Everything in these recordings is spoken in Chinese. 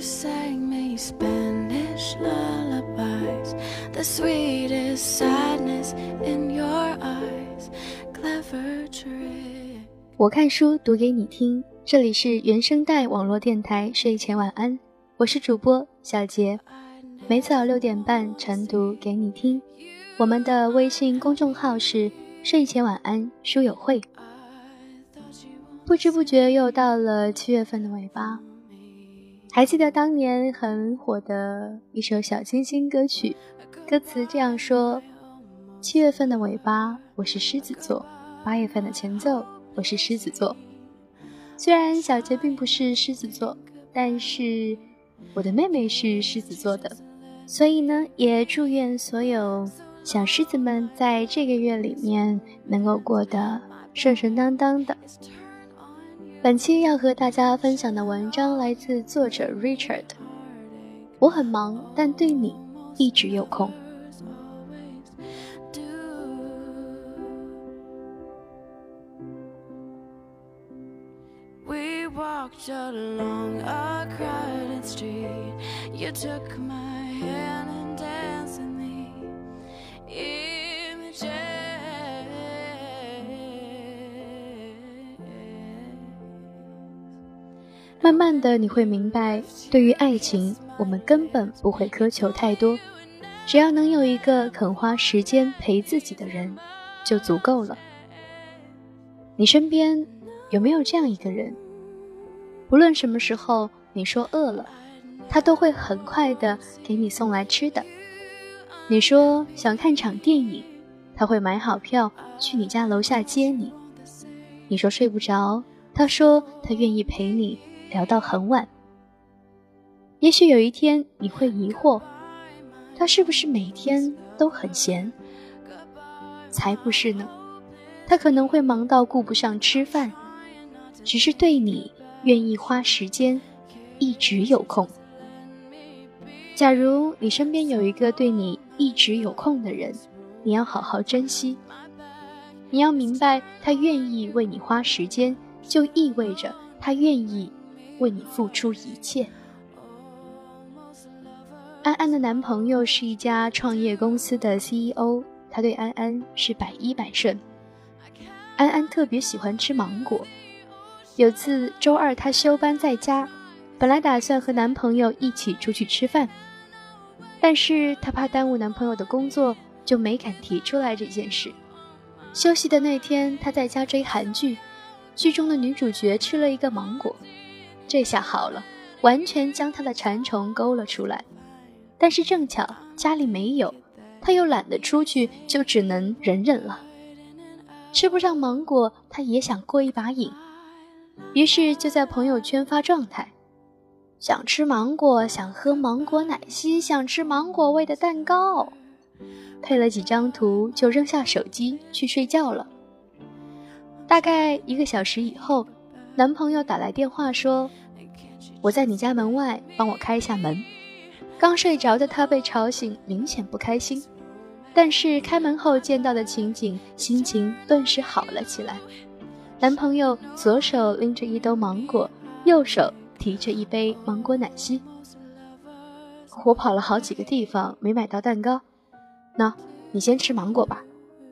You sang me Spanish lullabies, the sweetest sadness in your eyes. Clever trick. 我看书读给你听，这里是原声带网络电台睡前晚安，我是主播小杰，每早六点半晨读给你听。我们的微信公众号是睡前晚安书友会。不知不觉又到了七月份的尾巴，还记得当年很火的一首小清新歌曲，歌词这样说：七月份的尾巴，我是狮子座；八月份的前奏。我是狮子座，虽然小杰并不是狮子座，但是我的妹妹是狮子座的，所以呢，也祝愿所有小狮子们在这个月里面能够过得顺顺当当的。本期要和大家分享的文章来自作者 Richard。我很忙，但对你一直有空。walked along a crowded street. You took my hand 慢慢的，你会明白，对于爱情，我们根本不会苛求太多，只要能有一个肯花时间陪自己的人，就足够了。你身边有没有这样一个人？无论什么时候你说饿了，他都会很快的给你送来吃的。你说想看场电影，他会买好票去你家楼下接你。你说睡不着，他说他愿意陪你聊到很晚。也许有一天你会疑惑，他是不是每天都很闲？才不是呢，他可能会忙到顾不上吃饭，只是对你。愿意花时间，一直有空。假如你身边有一个对你一直有空的人，你要好好珍惜。你要明白，他愿意为你花时间，就意味着他愿意为你付出一切。安安的男朋友是一家创业公司的 CEO，他对安安是百依百顺。安安特别喜欢吃芒果。有次周二，她休班在家，本来打算和男朋友一起出去吃饭，但是她怕耽误男朋友的工作，就没敢提出来这件事。休息的那天，她在家追韩剧，剧中的女主角吃了一个芒果，这下好了，完全将他的馋虫勾了出来。但是正巧家里没有，他又懒得出去，就只能忍忍了。吃不上芒果，他也想过一把瘾。于是就在朋友圈发状态，想吃芒果，想喝芒果奶昔，想吃芒果味的蛋糕，配了几张图就扔下手机去睡觉了。大概一个小时以后，男朋友打来电话说：“我在你家门外，帮我开一下门。”刚睡着的他被吵醒，明显不开心，但是开门后见到的情景，心情顿时好了起来。男朋友左手拎着一兜芒果，右手提着一杯芒果奶昔。我跑了好几个地方没买到蛋糕，那你先吃芒果吧，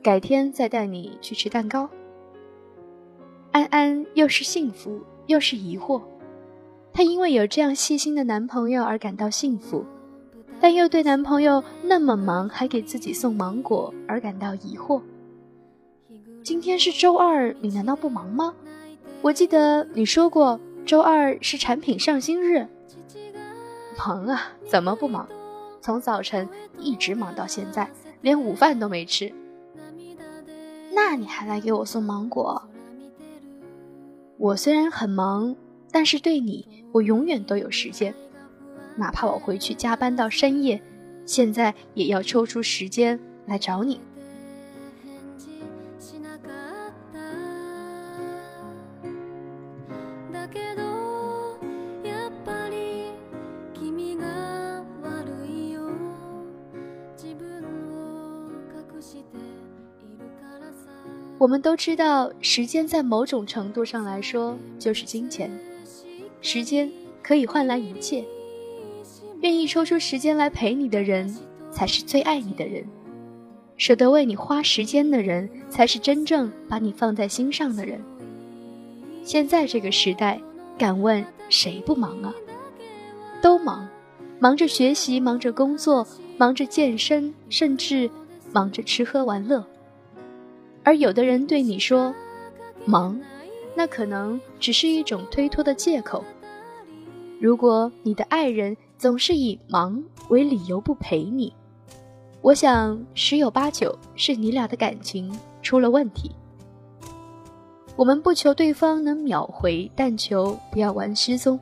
改天再带你去吃蛋糕。安安又是幸福又是疑惑，她因为有这样细心的男朋友而感到幸福，但又对男朋友那么忙还给自己送芒果而感到疑惑。今天是周二，你难道不忙吗？我记得你说过周二是产品上新日。忙啊，怎么不忙？从早晨一直忙到现在，连午饭都没吃。那你还来给我送芒果？我虽然很忙，但是对你，我永远都有时间。哪怕我回去加班到深夜，现在也要抽出时间来找你。我们都知道，时间在某种程度上来说就是金钱，时间可以换来一切，愿意抽出时间来陪你的人，才是最爱你的人；舍得为你花时间的人，才是真正把你放在心上的人。现在这个时代，敢问谁不忙啊？都忙，忙着学习，忙着工作，忙着健身，甚至忙着吃喝玩乐。而有的人对你说“忙”，那可能只是一种推脱的借口。如果你的爱人总是以忙为理由不陪你，我想十有八九是你俩的感情出了问题。我们不求对方能秒回，但求不要玩失踪。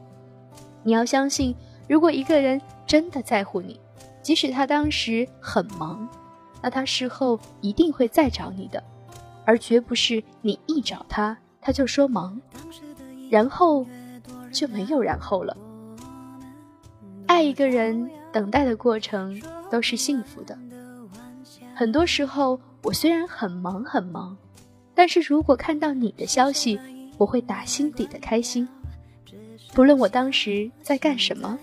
你要相信，如果一个人真的在乎你，即使他当时很忙，那他事后一定会再找你的，而绝不是你一找他他就说忙，然后就没有然后了。爱一个人，等待的过程都是幸福的。很多时候，我虽然很忙很忙，但是如果看到你的消息，我会打心底的开心。不论我当时在干什么，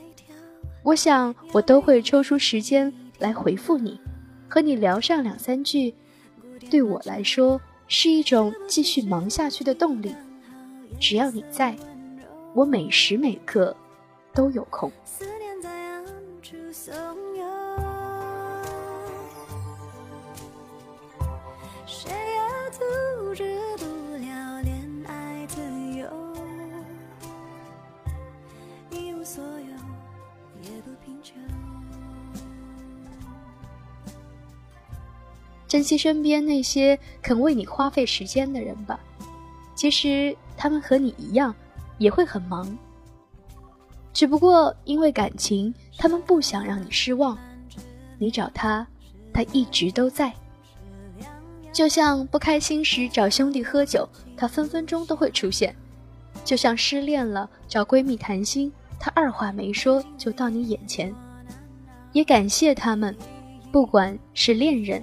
我想我都会抽出时间来回复你，和你聊上两三句。对我来说，是一种继续忙下去的动力。只要你在，我每时每刻都有空。珍惜身边那些肯为你花费时间的人吧，其实他们和你一样，也会很忙。只不过因为感情，他们不想让你失望。你找他，他一直都在。就像不开心时找兄弟喝酒，他分分钟都会出现；就像失恋了找闺蜜谈心，他二话没说就到你眼前。也感谢他们，不管是恋人。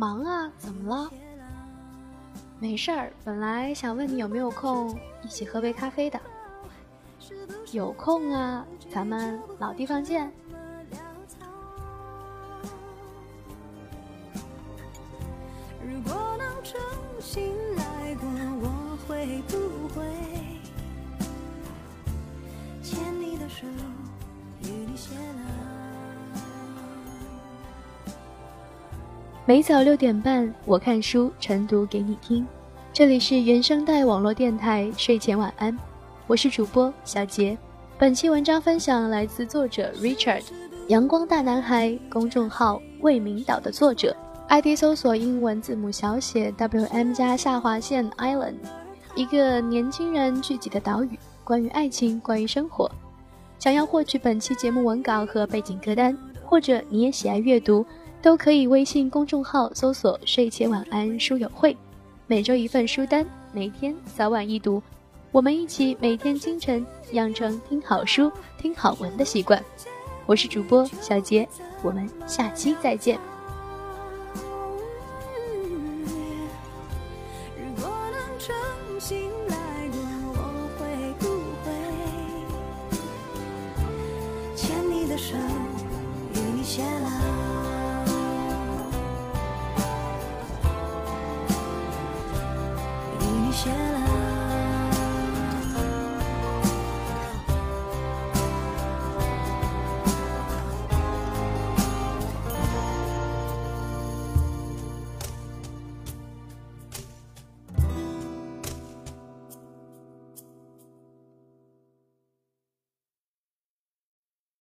忙啊，怎么了？没事儿，本来想问你有没有空一起喝杯咖啡的。有空啊，咱们老地方见。如果能重新来过，我会不会牵你的手，与你写了？每早六点半，我看书晨读给你听。这里是原声带网络电台睡前晚安，我是主播小杰。本期文章分享来自作者 Richard，阳光大男孩公众号未名岛的作者，ID 搜索英文字母小写 WM 加下划线 Island，一个年轻人聚集的岛屿，关于爱情，关于生活。想要获取本期节目文稿和背景歌单，或者你也喜爱阅读。都可以微信公众号搜索“睡前晚安书友会”，每周一份书单，每天早晚一读，我们一起每天清晨养成听好书、听好文的习惯。我是主播小杰，我们下期再见。牵你的手，与你偕老。